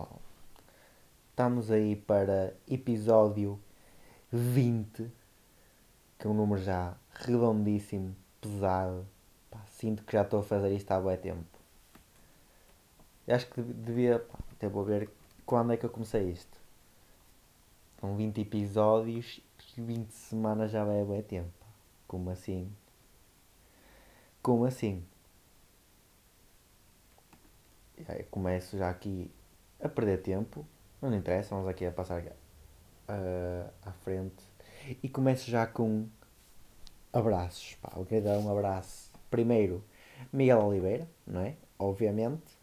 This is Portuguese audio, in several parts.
pessoal? Estamos aí para episódio 20, que é um número já redondíssimo, pesado. Pá, sinto que já estou a fazer isto há bem tempo. Eu acho que devia, pá, até vou ver quando é que eu comecei isto. São 20 episódios e 20 semanas já vai a bem tempo. Como assim? Como assim? aí começo já aqui a perder tempo, não interessa, vamos aqui a passar uh, à frente e começo já com abraços. Pá, eu queria dar um abraço primeiro Miguel Oliveira, não é? Obviamente,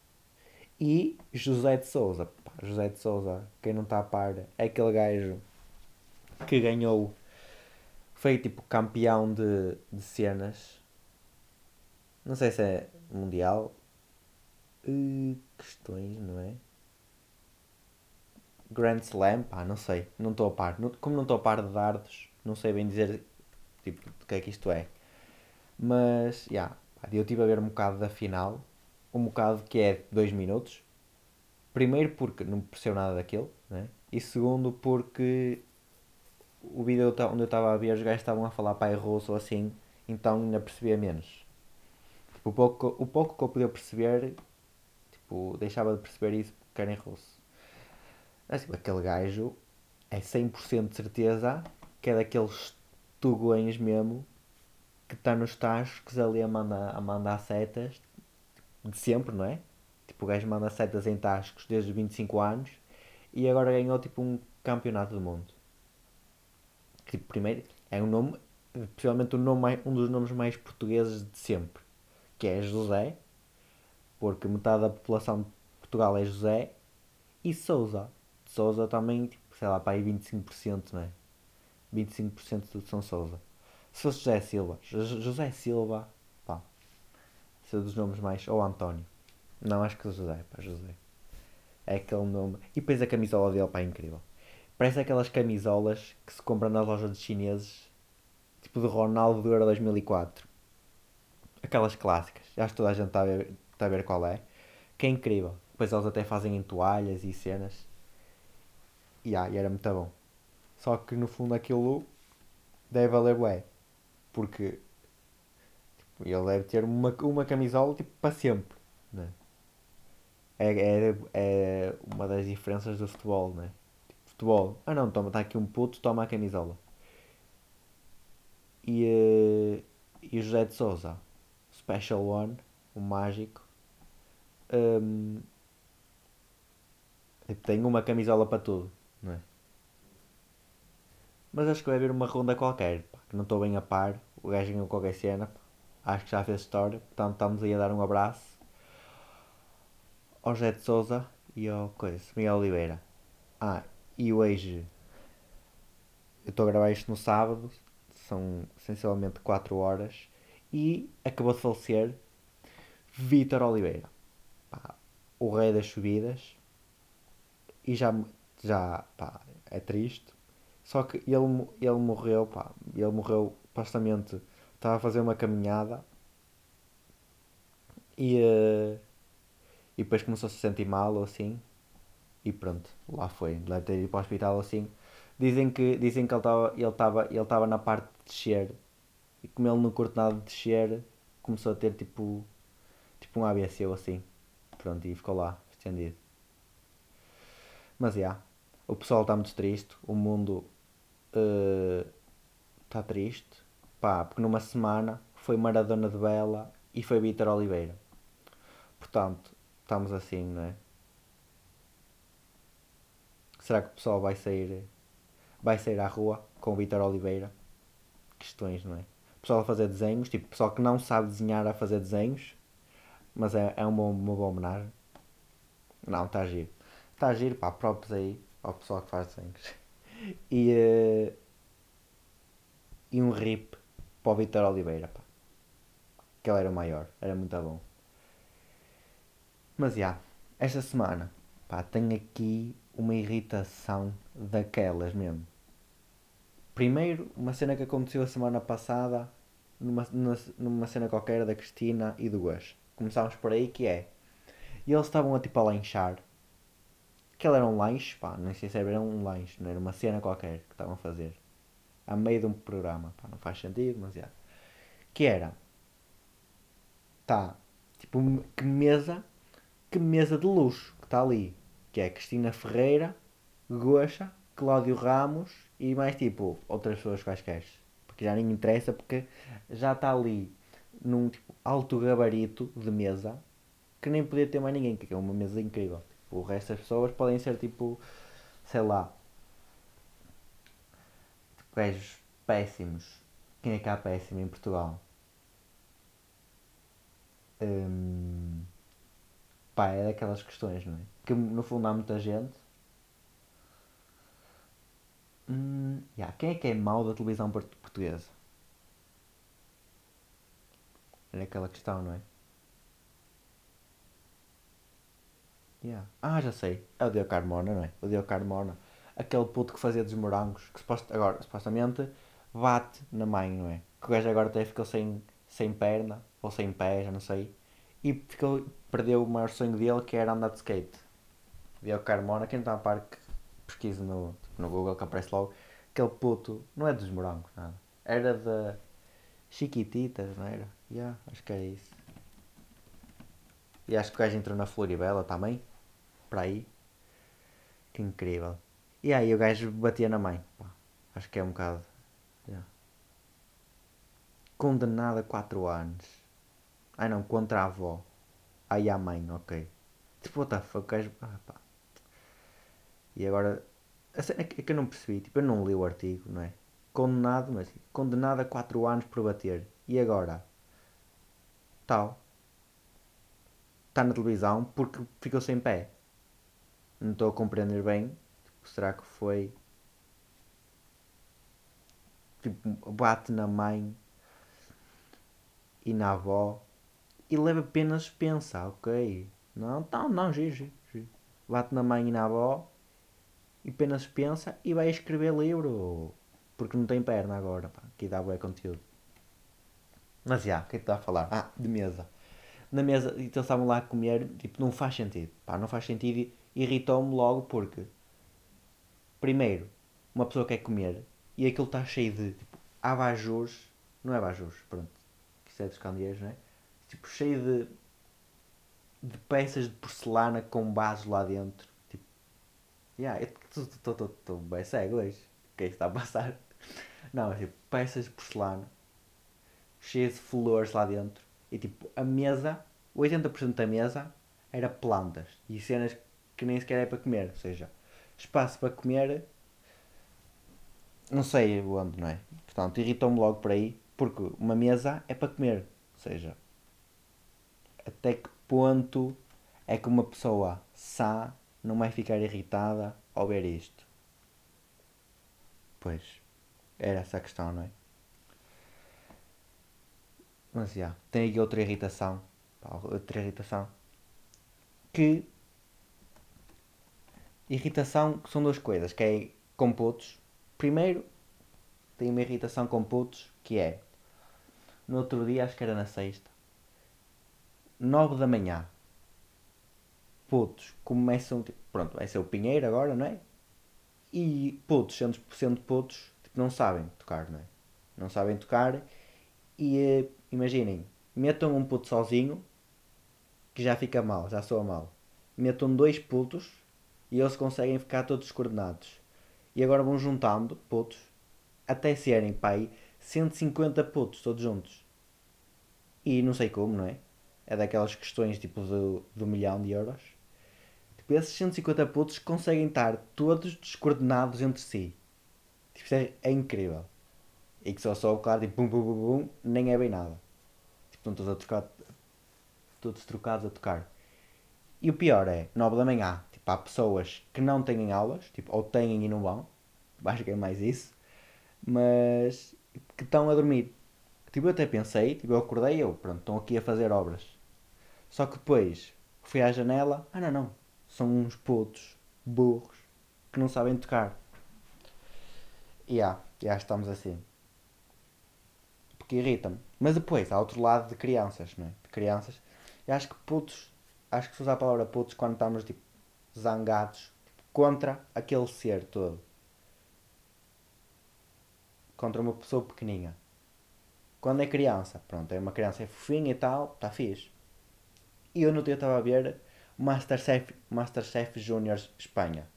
e José de Souza. Pá, José de Souza, quem não está a par, é aquele gajo que ganhou, foi tipo campeão de, de cenas. Não sei se é mundial, Uh, questões, não é? Grand Slam, pá, não sei, não estou a par. como não estou a par de dardos, não sei bem dizer tipo, o que é que isto é. Mas, já, yeah, eu estive a ver um bocado da final, um bocado que é 2 minutos. Primeiro porque não percebo nada daquilo, né? E segundo porque o vídeo onde eu estava a ver os gajos estavam a falar pai russo ou assim, então ainda percebia menos. Tipo, o pouco, o pouco que eu podia perceber Tipo, deixava de perceber isso porque era em russo. Assim, aquele gajo é 100% de certeza que é daqueles tugões mesmo que está nos tascos ali a mandar, a mandar setas de sempre, não é? Tipo, o gajo manda setas em tascos desde os 25 anos e agora ganhou tipo um campeonato do mundo. Tipo, primeiro, é um nome, possivelmente um, nome, um dos nomes mais portugueses de sempre, que é José, porque metade da população de Portugal é José e Souza. Souza também, tipo, sei lá, para aí 25%, não é? 25% tudo são Souza. Se fosse José Silva, José Silva, pá, ser dos nomes mais. Ou António. Não, acho que José, pá, José. É aquele nome. E depois a camisola dele, pá, é incrível. Parece aquelas camisolas que se compram nas lojas de chineses, tipo de Ronaldo do Euro 2004. Aquelas clássicas. Acho que toda a gente está a ver, a ver qual é? Que é incrível. Depois eles até fazem em toalhas e cenas. E, ah, e era muito bom. Só que no fundo aquilo deve valer bué. Porque tipo, ele deve ter uma, uma camisola tipo, para sempre. Né? É, é, é uma das diferenças do futebol, né? Tipo, futebol. Ah não, toma, está aqui um puto, toma a camisola. E, uh, e José de Souza, Special One, o mágico, um, tem uma camisola para tudo? Mas acho que vai haver uma ronda qualquer, pá, que não estou bem a par. O gajo ganhou qualquer cena, pá. acho que já fez história. Portanto, estamos aí a dar um abraço ao José de Souza e ao coisa, Miguel Oliveira. Ah, e hoje eu estou a gravar isto no sábado, são essencialmente 4 horas, e acabou de falecer Vítor Oliveira pá, o rei das subidas e já, já pá, é triste. Só que ele, ele morreu, pá, ele morreu supostamente estava a fazer uma caminhada e, uh, e depois começou a se sentir mal ou assim e pronto, lá foi, deve ter ido para o hospital assim. Dizem que, dizem que ele estava ele estava ele estava na parte de descer e como ele não curte nada de descer, começou a ter tipo, tipo um AVC ou assim. Pronto, e ficou lá, estendido. Mas já, yeah, o pessoal está muito triste, o mundo está uh, triste, pá, porque numa semana foi Maradona de Bela e foi Vitor Oliveira. Portanto, estamos assim, não é? Será que o pessoal vai sair vai sair à rua com o Vitor Oliveira? Questões, não é? O pessoal a fazer desenhos, tipo, pessoal que não sabe desenhar a fazer desenhos, mas é, é uma, uma boa homenagem. Não, está giro. Está giro, pá, próprios aí ao pessoal que faz desenhos. E, uh, e um rip para o Vitor Oliveira, pá. Que ele era o maior, era muito bom. Mas já, yeah, esta semana, pá, tenho aqui uma irritação daquelas mesmo. Primeiro, uma cena que aconteceu a semana passada, numa, numa cena qualquer da Cristina e do começámos por aí, que é. E eles estavam a tipo a lanchar. Aquilo era um lanche, pá, nem sei se era um lanche, não era uma cena qualquer que estavam a fazer. A meio de um programa, pá, não faz sentido, mas já. Que era. Tá, tipo, que mesa, que mesa de luxo que está ali. Que é Cristina Ferreira, Goxa, Cláudio Ramos e mais tipo, outras pessoas quaisquer. Porque já nem interessa, porque já está ali num tipo, alto gabarito de mesa que nem podia ter mais ninguém, que é uma mesa incrível. O resto das pessoas podem ser tipo, sei lá, tipo, gajos péssimos. Quem é que há péssimo em Portugal? Hum, pá, é daquelas questões, não é? Que no fundo há muita gente. Hum, yeah, quem é que é mau da televisão portuguesa? Era aquela questão, não é? Yeah. Ah, já sei. É o Diogo Carmona, não é? O Diogo Carmona. Aquele puto que fazia dos morangos. Que supost... agora, supostamente bate na mãe, não é? Que o gajo agora até ficou sem, sem perna. Ou sem pé, já não sei. E ficou, perdeu o maior sonho dele que era andar de skate. Diogo Carmona. Quem está a par que pesquisa no, tipo, no Google que aparece logo. Aquele puto. Não é dos morangos, nada. Era da Chiquititas, não era? Yeah, acho que é isso. E acho que o gajo entrou na Floribela também. Para aí. Que incrível. E aí o gajo batia na mãe. Pá, acho que é um bocado. Yeah. Condenado a 4 anos. Ai não, contra a avó. Aí a mãe, ok. Tipo, what the fuck, o gajo. Ah, pá. E agora. A cena é que eu não percebi. Tipo, eu não li o artigo, não é? Condenado, mas. Condenado a 4 anos por bater. E agora? Tal está na televisão porque ficou sem pé. Não estou a compreender bem. Tipo, será que foi. Tipo, bate na mãe e na avó e leva apenas pensa, ok? Não, não, não, giro, giro. Bate na mãe e na avó e apenas pensa e vai escrever livro. Porque não tem perna agora, pá. Que dá bom conteúdo. Mas já, o que é que está a falar? Ah, de mesa na mesa e eles estavam lá a comer, tipo, não faz sentido. Pá, não faz sentido irritou-me logo porque, primeiro, uma pessoa quer comer e aquilo está cheio de, tipo, abajures, não é abajures, pronto, que isso é dos candeeiros, não é? Tipo, cheio de, de peças de porcelana com bases lá dentro. Tipo, yeah, eu estou bem cego hoje. O que é que está a passar? Não, tipo, peças de porcelana cheias de flores lá dentro e tipo, a mesa, 80% da mesa era plantas e cenas que nem sequer é para comer. Ou seja, espaço para comer, não sei onde, não é? Portanto, irritou-me logo por aí, porque uma mesa é para comer. Ou seja, até que ponto é que uma pessoa sã não vai ficar irritada ao ver isto? Pois, era essa a questão, não é? Mas já, tem aqui outra irritação. outra irritação. Que. Irritação são duas coisas, que é com putos. Primeiro, tem uma irritação com putos que é. No outro dia, acho que era na sexta. 9 da manhã. Putos começam. Tipo, pronto, vai ser o Pinheiro agora, não é? E putos, 100% putos, tipo, não sabem tocar, não é? Não sabem tocar e eh, imaginem, metam um puto sozinho que já fica mal, já soa mal. Metam dois putos e eles conseguem ficar todos coordenados. E agora vão juntando putos até serem, pai, 150 putos todos juntos. E não sei como, não é? É daquelas questões tipo do, do milhão de euros. Tipo, esses 150 putos conseguem estar todos descoordenados entre si. Tipo, é, é incrível. E que só sobe, claro, tipo, bum, bum, bum, bum, nem é bem nada. Tipo, estão todos a trocar, todos trocados a tocar. E o pior é, 9 da manhã, há pessoas que não têm aulas, tipo, ou têm e não vão, acho que é mais isso, mas que estão a dormir. Tipo, eu até pensei, tipo, eu acordei eu, pronto, estão aqui a fazer obras. Só que depois fui à janela, ah não, não, são uns putos, burros, que não sabem tocar. E yeah, já estamos assim porque irrita-me. Mas depois, há outro lado de crianças, não é? De crianças. Eu acho que putos, acho que se usar a palavra putos quando estamos tipo zangados, contra aquele ser todo. Contra uma pessoa pequeninha. Quando é criança, pronto, é uma criança é fofinha e tal, está fixe. E eu no dia estava a ver Masterchef, Masterchef Juniors Espanha.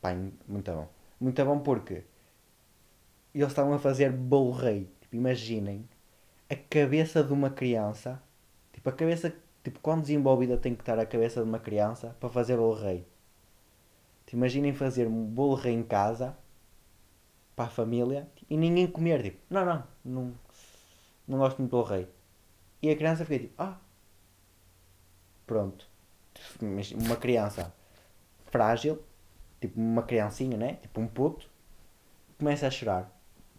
Pá, muito bom. Muito bom porque eles estavam a fazer bolo rei. Tipo, imaginem a cabeça de uma criança. Tipo, a cabeça. Tipo, quão desenvolvida tem que estar a cabeça de uma criança para fazer bolo rei? Tipo, imaginem fazer um bolo rei em casa para a família e ninguém comer. Tipo, não, não, não, não gosto muito do bolo rei. E a criança fica tipo, ah, pronto. Uma criança frágil, tipo uma criancinha, né? Tipo um puto, começa a chorar.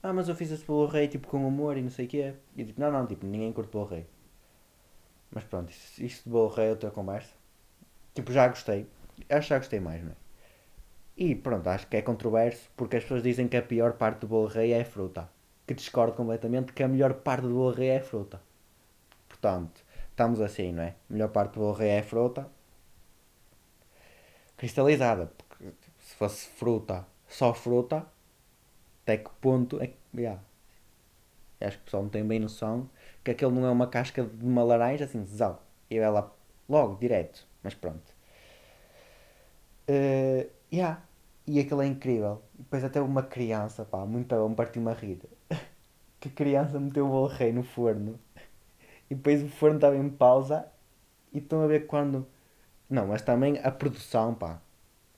Ah, mas eu fiz esse bolo rei tipo com amor e não sei o quê. E tipo, não, não, tipo, ninguém curte bolo rei. Mas pronto, isso, isso de bolo rei é outra conversa. Tipo, já gostei. Acho que já gostei mais, não é? E pronto, acho que é controverso porque as pessoas dizem que a pior parte do bolo rei é a fruta. Que discordo completamente que a melhor parte do bolo rei é a fruta. Portanto, estamos assim, não é? A melhor parte do bolo rei é a fruta cristalizada. Porque tipo, se fosse fruta, só fruta, até que ponto é que. Yeah. Acho que o pessoal não tem bem noção que aquele não é uma casca de uma laranja assim, zau. E ela logo, direto. Mas pronto. Uh, yeah. E aquilo é incrível. E depois até uma criança, pá, muito bom, partiu-me a rir. que criança meteu o bolo rei no forno. E depois o forno estava em pausa. E estão a ver quando. Não, mas também a produção, pá.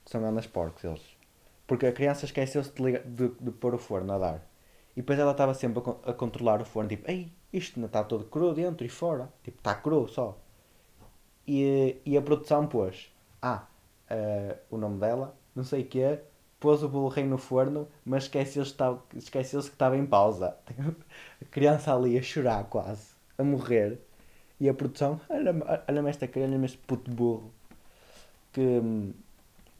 São grandes porcos eles. Porque a criança esqueceu-se de, de, de, pôr o forno a dar. E depois ela estava sempre a, a, controlar o forno. Tipo, ei, isto não está todo cru dentro e fora. Tipo, está cru só. E, e a produção pôs. Ah, uh, o nome dela, não sei o quê, pôs o bolo rei no forno, mas esqueceu-se esqueceu que estava em pausa. A criança ali a chorar quase, a morrer. E a produção, olha-me esta criança, olha-me este puto burro que,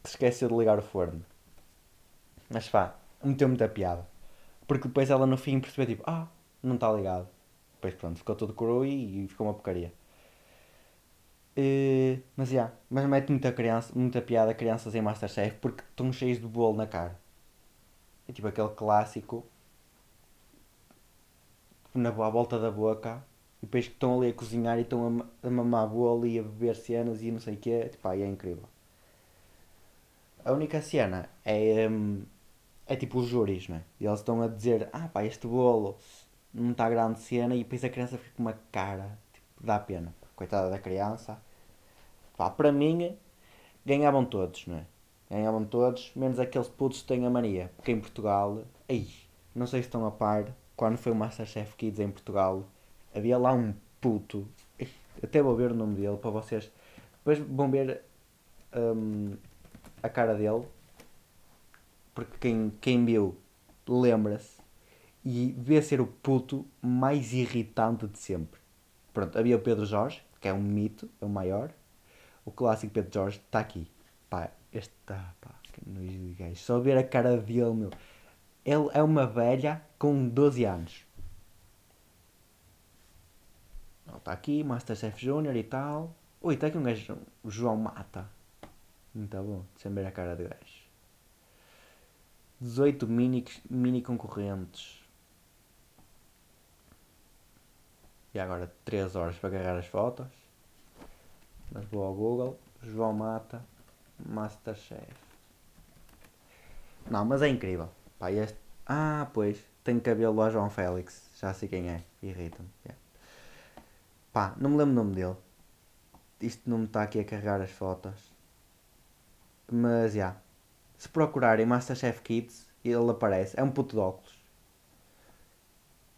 que se esqueceu de ligar o forno. Mas pá, meteu muita piada. Porque depois ela no fim percebeu tipo, ah, não está ligado. Depois pronto, ficou todo cru e, e ficou uma porcaria. Uh, mas já, yeah, mas mete muita, criança, muita piada crianças em Masterchef porque estão cheios de bolo na cara. É tipo aquele clássico na à volta da boca e depois que estão ali a cozinhar e estão a, a mamar bolo e a beber cenas e não sei o que, tipo, aí é incrível. A única cena é, um, é tipo os júris, não é? E eles estão a dizer, ah pá, este bolo não está grande cena e depois a criança fica com uma cara, tipo, dá pena. Coitada da criança Pá, para mim, ganhavam todos, não é? Ganhavam todos, menos aqueles putos que têm a mania. Porque em Portugal, ei, não sei se estão a par, quando foi o Masterchef Kids em Portugal, havia lá um puto, até vou ver o nome dele para vocês, depois vão ver um, a cara dele, porque quem, quem viu lembra-se, e devia ser o puto mais irritante de sempre. Pronto, havia o Pedro Jorge, que é um mito, é o maior, o clássico Pedro Jorge está aqui. Pá, este está, pá, que nojo de gajo. Só ver a cara dele, meu. Ele é uma velha com 12 anos. Está aqui, Masterchef Junior e tal. Ui, está aqui um gajo, o João Mata. Muito bom, deixa ver a cara do gajo. 18 mini, mini concorrentes. E agora 3 horas para agarrar as fotos. Mas vou ao Google, João Mata, Masterchef. Não, mas é incrível. Pá, este... Ah, pois, tem cabelo a João Félix. Já sei quem é. Irrita-me. Yeah. Pá, não me lembro o nome dele. Isto não me está aqui a carregar as fotos. Mas, já. Yeah. Se procurarem Masterchef Kids, ele aparece. É um puto de óculos.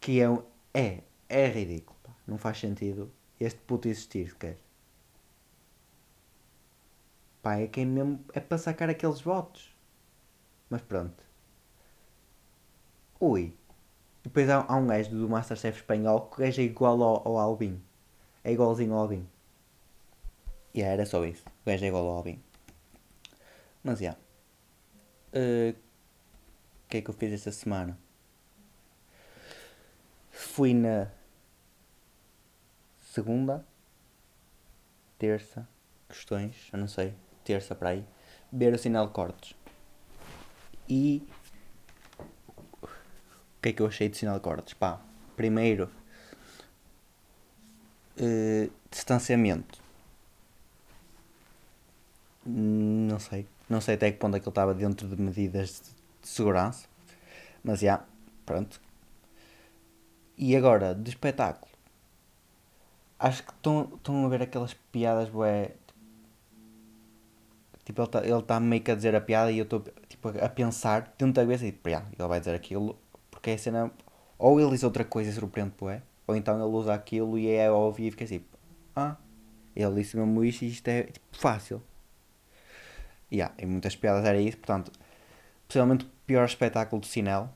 Que é um... É, é ridículo. Não faz sentido este puto existir sequer. Pá, é quem mesmo. É para sacar aqueles votos. Mas pronto. Ui. Depois há, há um gajo do Masterchef espanhol que o gajo é igual ao, ao Albin. É igualzinho ao Albin. E yeah, era só isso. O gajo é igual ao Albin. Mas já. Yeah. Uh, o que é que eu fiz esta semana? Fui na segunda, terça, questões, eu não sei, terça para aí, ver o sinal de cortes. E o que é que eu achei de sinal de cortes? Pá, primeiro, uh, distanciamento. Não sei. Não sei até que ponto é que ele estava dentro de medidas de segurança. Mas já, yeah, pronto. E agora, de espetáculo. Acho que estão a ver aquelas piadas, bué. Tipo, ele está ele tá meio que a dizer a piada e eu estou tipo, a pensar dentro da cabeça e tipo, yeah, ele vai dizer aquilo. Porque é a cena. Ou ele diz outra coisa e surpreende, bué. Ou então ele usa aquilo e é óbvio e fica assim, ah, ele disse mesmo isto e isto é tipo, fácil. E yeah, em muitas piadas era isso, portanto, possivelmente o pior espetáculo do Sinel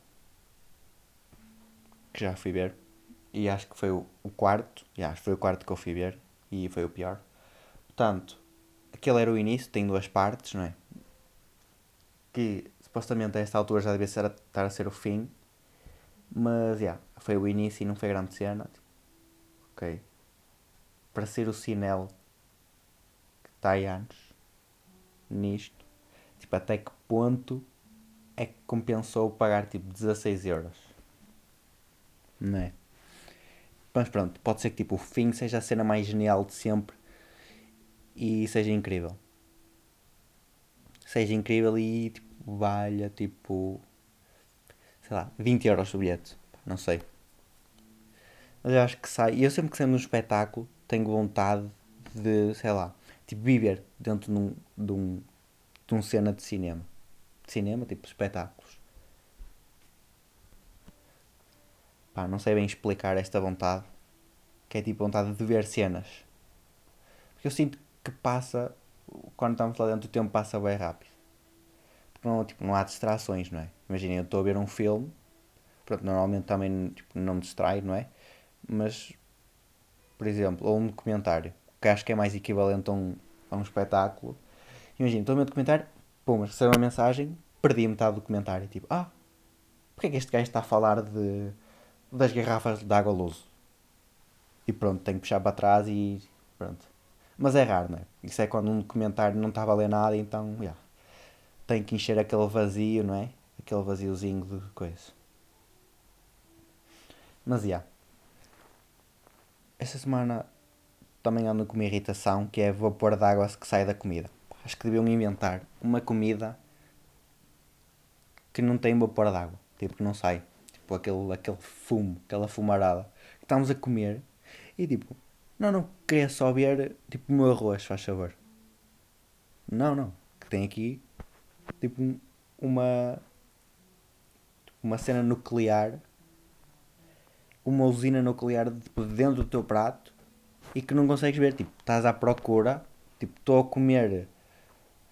que já fui ver. E acho que foi o, quarto. Yeah, acho que foi o quarto que eu fui ver. E foi o pior. Portanto, aquele era o início, tem duas partes, não é? Que supostamente a esta altura já devia ser, estar a ser o fim. Mas, yeah, foi o início e não foi grande cena. Tipo, ok. Para ser o Sinel que está aí anos nisto, tipo, até que ponto é que compensou pagar tipo 16 euros? Não é? Mas pronto, pode ser que tipo, o fim seja a cena mais genial de sempre e seja incrível. Seja incrível e tipo, valha tipo. sei lá, 20 euros o bilhete. Não sei. Mas eu acho que sai. E eu sempre que saio num espetáculo tenho vontade de, sei lá, tipo, viver dentro de um, de um, de um cena de cinema. De cinema, tipo, espetáculos. Pá, não sei bem explicar esta vontade. Que é tipo vontade de ver cenas. Porque eu sinto que passa. Quando estamos lá dentro, o tempo passa bem rápido. Porque não, tipo, não há distrações, não é? Imaginem, eu estou a ver um filme. Pronto, normalmente também tipo, não me distrai, não é? Mas, por exemplo, ou um documentário. Que acho que é mais equivalente a um, a um espetáculo. Imagina, estou a ver um documentário. Pum, mas recebo uma mensagem. Perdi metade do documentário. Tipo, ah, porque é que este gajo está a falar de das garrafas de água luso. E pronto, tenho que puxar para trás e pronto. Mas é raro, não é? Isso é quando um documentário não está a valer nada, então, yeah, tem que encher aquele vazio, não é? Aquele vaziozinho de coisa. Mas, já. Yeah. Esta semana também ando com uma irritação que é vapor de água que sai da comida. Acho que deviam inventar uma comida que não tem vapor de água. Tipo, que não sai. Tipo, aquele, aquele fumo, aquela fumarada. Estamos a comer e tipo, não, não, queria só ver tipo o meu arroz, faz favor. Não, não. Que tem aqui tipo uma uma cena nuclear uma usina nuclear tipo, dentro do teu prato e que não consegues ver, tipo, estás à procura, tipo, estou a comer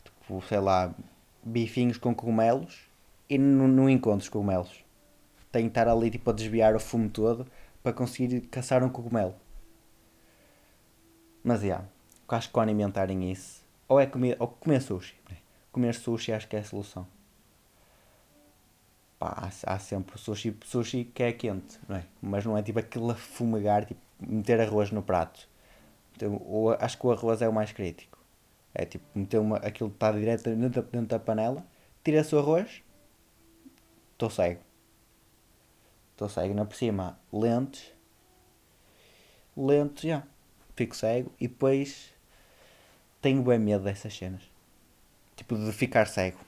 tipo, sei lá, bifinhos com cogumelos e não, não cogumelos tem que estar ali tipo a desviar o fumo todo para conseguir caçar um cogumelo. Mas já, yeah, acho que alimentarem isso, ou é comer, ou comer sushi. Né? Comer sushi acho que é a solução. Pá, há, há sempre sushi, sushi que é quente, não é? Mas não é tipo aquele a fumegar, tipo meter arroz no prato. Então, acho que o arroz é o mais crítico. É tipo meter uma, aquilo que está direto dentro, dentro da panela, tira-se o arroz, estou cego. Estou cego na por cima. Lentes. Lentes, já. Fico cego. E depois tenho bem medo dessas cenas. Tipo, de ficar cego.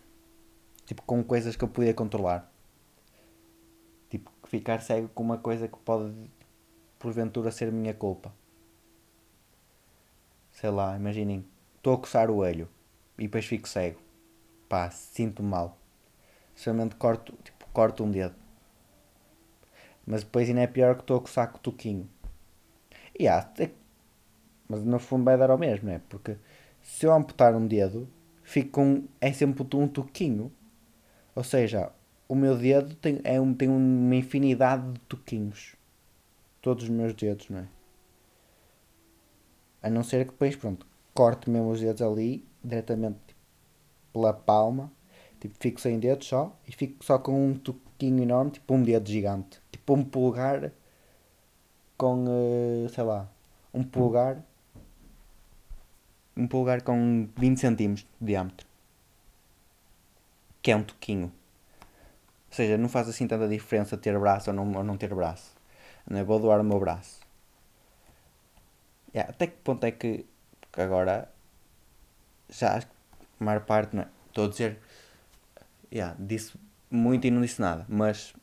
Tipo, com coisas que eu podia controlar. Tipo, ficar cego com uma coisa que pode, porventura, ser minha culpa. Sei lá, imaginem. Estou a coçar o olho. E depois fico cego. Pá, sinto mal. Somente corto, tipo, corto um dedo. Mas depois ainda é pior que estou com o saco toquinho. E há, é, mas no fundo vai dar ao mesmo, é? Porque se eu amputar um dedo, fico com, é sempre um toquinho. Ou seja, o meu dedo tem, é um, tem uma infinidade de toquinhos. Todos os meus dedos, não é? A não ser que depois, pronto, corte mesmo os dedos ali, diretamente tipo, pela palma, tipo, fico sem dedos só, e fico só com um toquinho enorme, tipo um dedo gigante tipo um pulgar com, uh, sei lá, um pulgar, um pulgar com 20 cm de diâmetro. que é um toquinho. Ou seja, não faz assim tanta diferença ter braço ou não, ou não ter braço. Não é? Vou doar o meu braço. Yeah, até que ponto é que. Porque agora. Já acho que a maior parte, não é? Estou a dizer. Yeah, disse muito e não disse nada. Mas.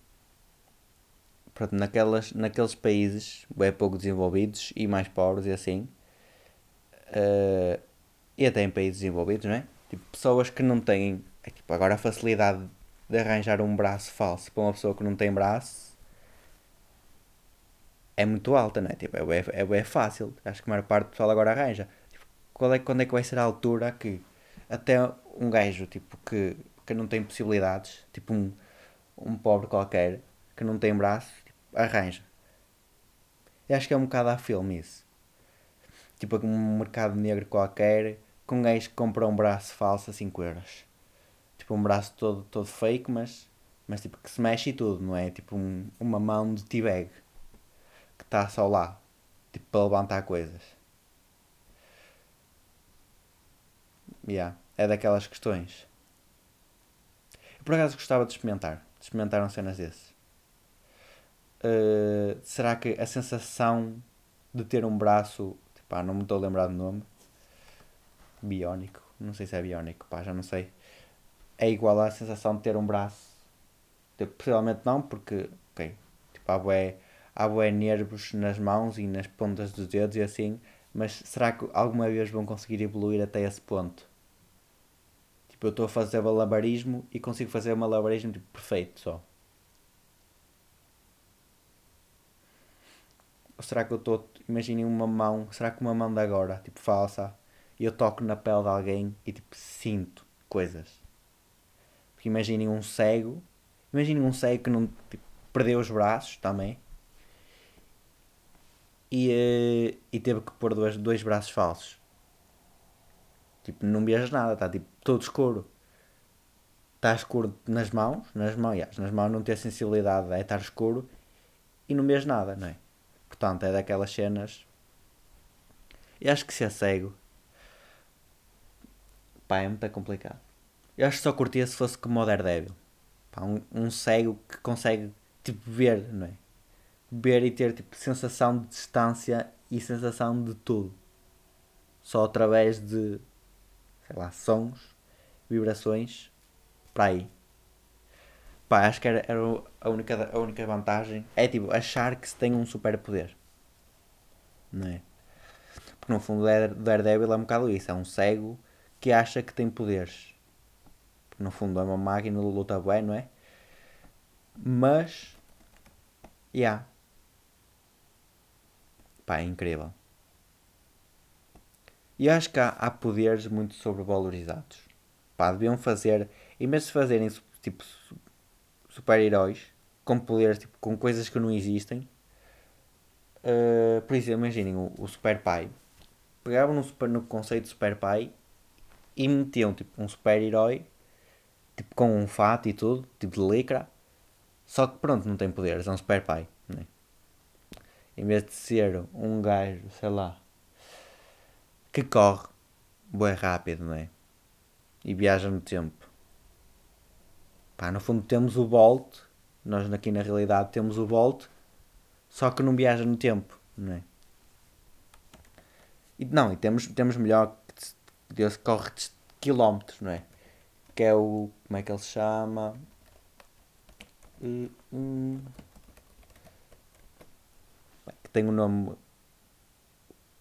Pronto, naquelas, naqueles países bem pouco desenvolvidos e mais pobres e assim. Uh, e até em países desenvolvidos, não é? Tipo, pessoas que não têm. É, tipo, agora a facilidade de arranjar um braço falso para uma pessoa que não tem braço é muito alta, não é? Tipo, é, é, é fácil. Acho que a maior parte do pessoal agora arranja. Tipo, qual é, quando é que vai ser a altura que até um gajo tipo, que, que não tem possibilidades, tipo um, um pobre qualquer, que não tem braço, arranja. Eu acho que é um bocado a filme isso. Tipo um mercado negro qualquer, com um gajo que compra um braço falso a 5 euros. Tipo um braço todo, todo fake, mas, mas tipo que se mexe e tudo, não é? Tipo um, uma mão de T-bag que está só lá, tipo para levantar coisas. Yeah, é daquelas questões. Eu por acaso gostava de experimentar. De experimentar cenas desses. Uh, será que a sensação de ter um braço. Pá, não me estou a lembrar do nome. Biónico. Não sei se é biónico, pá, já não sei. É igual à sensação de ter um braço. Tipo, possivelmente não, porque. Ok. Tipo, há bué há bué nervos nas mãos e nas pontas dos dedos e assim, mas será que alguma vez vão conseguir evoluir até esse ponto? Tipo, eu estou a fazer malabarismo e consigo fazer malabarismo tipo, perfeito só. Ou será que eu estou. Imaginem uma mão. Será que uma mão de agora, tipo falsa, e eu toco na pele de alguém e tipo sinto coisas? Porque imaginem um cego. Imaginem um cego que não tipo, perdeu os braços também e, uh, e teve que pôr dois, dois braços falsos. Tipo, não vês nada, está tipo todo escuro. Está escuro nas mãos, nas mãos, nas mãos não ter sensibilidade, é estar escuro e não vês nada, não é? Portanto, é daquelas cenas. Eu acho que se é cego, pá, é muito complicado. Eu acho que só curtia se fosse como o Daredevil. Pá, um, um cego que consegue, tipo, ver, não é? ver e ter tipo sensação de distância e sensação de tudo. Só através de sei lá, sons, vibrações, para aí. Pá, acho que era, era a, única, a única vantagem. É tipo, achar que se tem um super poder. Não é? Porque no fundo o Daredevil é um bocado isso. É um cego que acha que tem poderes. Porque no fundo é uma máquina luta bem, não é? Mas. Yeah. Pá, é incrível. E acho que há, há poderes muito sobrevalorizados. Pá, deviam fazer, em vez de fazerem tipo super-heróis com poderes, tipo, com coisas que não existem. Uh, por exemplo, imaginem o, o Super Pai. Pegavam no, super, no conceito de Super Pai e metiam tipo, um super-herói tipo, com um fato e tudo, tipo de licra. Só que pronto, não tem poderes, é um Super Pai. Né? em vez de ser um gajo, sei lá, que corre bem rápido, não é? E viaja no tempo. Pá, no fundo temos o Bolt, nós aqui na realidade temos o Bolt, só que não viaja no tempo, não é? E, não, e temos, temos melhor que Deus corre quilómetros, não é? Que é o. Como é que ele se chama? Uh, hum, tem o um nome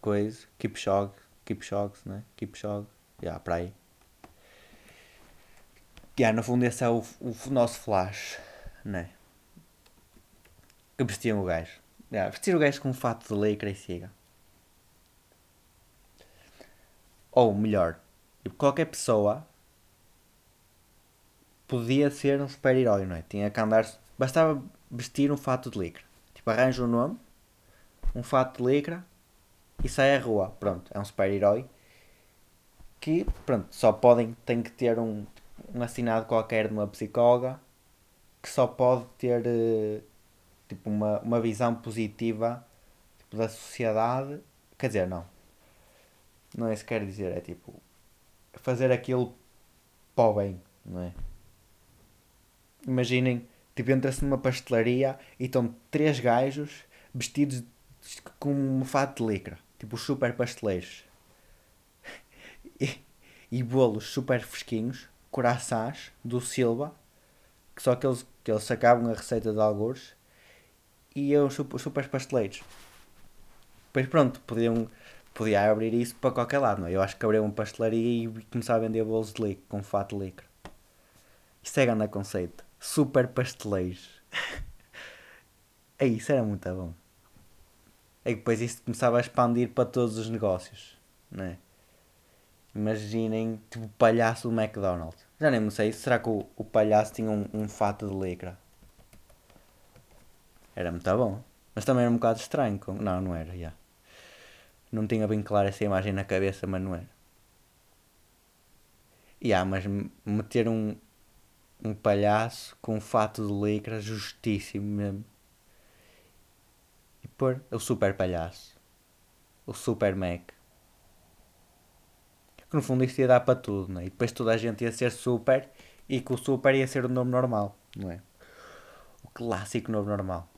coisa, Kipchoge, Kipchoge, né? Kipchoge, já, yeah, para aí. Yeah, no fundo esse é o, o nosso flash, né? Que vestiam o gajo. Yeah, vestir o gajo com um fato de lei e siga. Ou melhor, qualquer pessoa podia ser um super-herói, não é? Tinha que andar. Bastava vestir um fato de lycra. Tipo, arranja um nome um fato de licra e sai à rua. Pronto, é um super-herói que, pronto, só podem, tem que ter um, um assinado qualquer de uma psicóloga que só pode ter uh, tipo uma, uma visão positiva tipo, da sociedade. Quer dizer, não. Não é isso que quer dizer, é tipo fazer aquilo para o bem, não é? imaginem, tipo, entra-se numa pastelaria e estão três gajos vestidos com um fato de licra, tipo super pasteleiros. E, e bolos super fresquinhos, coraçãs do Silva, que só que eles, que eles sacavam a receita de algures e eu super, super pasteleiros. Pois pronto, podiam, podia abrir isso para qualquer lado, não é? Eu acho que abrir uma pastelaria e começar a vender bolos de licra, com fato de licra. Isso é grande conceito. Super pasteleiros. é isso, era muito bom. Que depois isso começava a expandir para todos os negócios, não é? Imaginem, tipo, o palhaço do McDonald's. Já nem me sei, será que o, o palhaço tinha um, um fato de licra? Era muito bom. Mas também era um bocado estranho. Com... Não, não era, já. Yeah. Não tinha bem claro essa imagem na cabeça, mas não era. Yeah, mas meter um, um palhaço com um fato de licra justíssimo mesmo. E pôr o super palhaço. O super Mac. Que no fundo isto ia dar para tudo, não é? E depois toda a gente ia ser super e que o super ia ser o nome normal, não é? O clássico nome normal.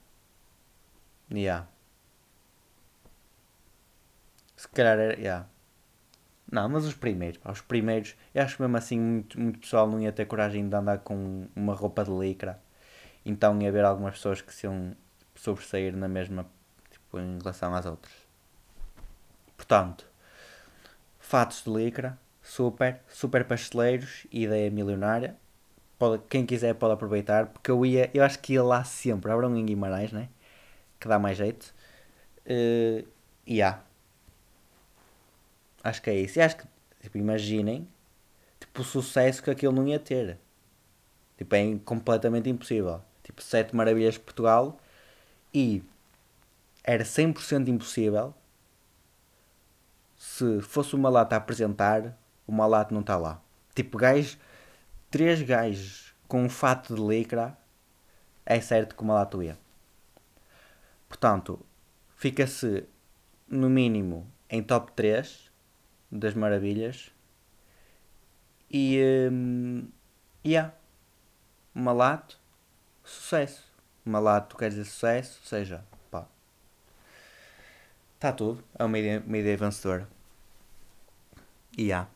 Yeah. Se calhar era. Yeah. Não, mas os primeiros, os primeiros, eu acho mesmo assim muito, muito pessoal não ia ter coragem de andar com uma roupa de licra. Então ia haver algumas pessoas que se iam sobressair na mesma, tipo, em relação às outras. Portanto, fatos de licra, super, super pasteleiros, ideia milionária. Pode, quem quiser pode aproveitar, porque eu ia, eu acho que ia lá sempre, abram em Guimarães, né? Que dá mais jeito. Uh, e yeah. Acho que é isso. E acho que, tipo, imaginem, tipo, o sucesso que aquilo não ia ter. Tipo, é completamente impossível. Tipo, Sete Maravilhas de Portugal e era 100% impossível se fosse uma lata a apresentar, o malato não está lá. Tipo, gajos, três gajos com um fato de licra, é certo que o malato ia. Portanto, fica-se no mínimo em top 3 das maravilhas. E. Um, yeah. Malato, sucesso. Malato quer dizer sucesso, ou seja. Está tudo. É uma ideia, uma ideia vencedora. E yeah.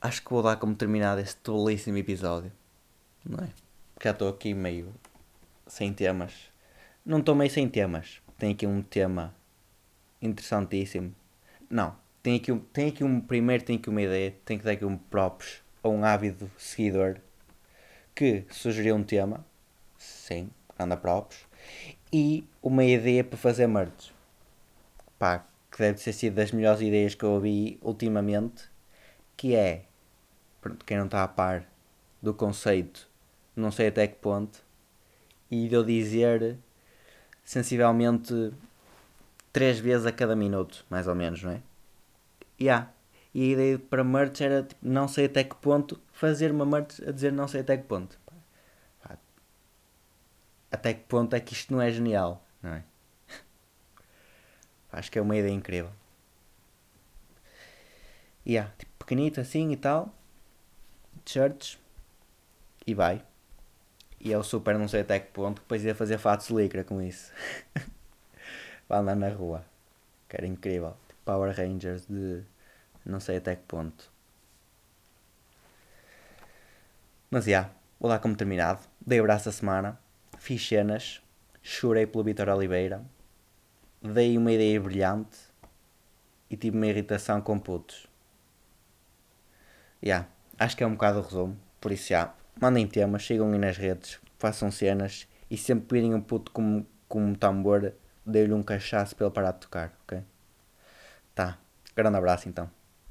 Acho que vou dar como terminado este belíssimo episódio. Não é? Porque já estou aqui meio sem temas. Não estou meio sem temas. Tenho aqui um tema interessantíssimo. Não, tem aqui, um, tem aqui um. Primeiro tem aqui uma ideia, tem que dar aqui um props a um ávido seguidor que sugeriu um tema. Sim, anda props. E uma ideia para fazer merch. Pá, que deve ter sido das melhores ideias que eu ouvi ultimamente. Que é. Pronto, quem não está a par do conceito, não sei até que ponto. E de eu dizer sensivelmente três vezes a cada minuto, mais ou menos, não é? Yeah. E a ideia para merch era tipo, não sei até que ponto fazer uma merch a dizer não sei até que ponto. Até que ponto é que isto não é genial, não é? Acho que é uma ideia incrível. E yeah, tipo, pequenito assim e tal. T-shirts. E vai. E é o super não sei até que ponto. Depois ia fazer fatos de com isso. Vai andar na rua. Que era incrível. Tipo Power Rangers de não sei até que ponto. Mas já, yeah, vou dar como terminado. Dei o braço a semana, fiz cenas, chorei pelo Vitor Oliveira, dei uma ideia brilhante e tive uma irritação com putos. Yeah, acho que é um bocado o resumo. Por isso, yeah, mandem temas, sigam aí nas redes, façam cenas e sempre virem um puto como, como um tambor, dei-lhe um cachaço para ele parar de tocar, ok? Tá, grande abraço então.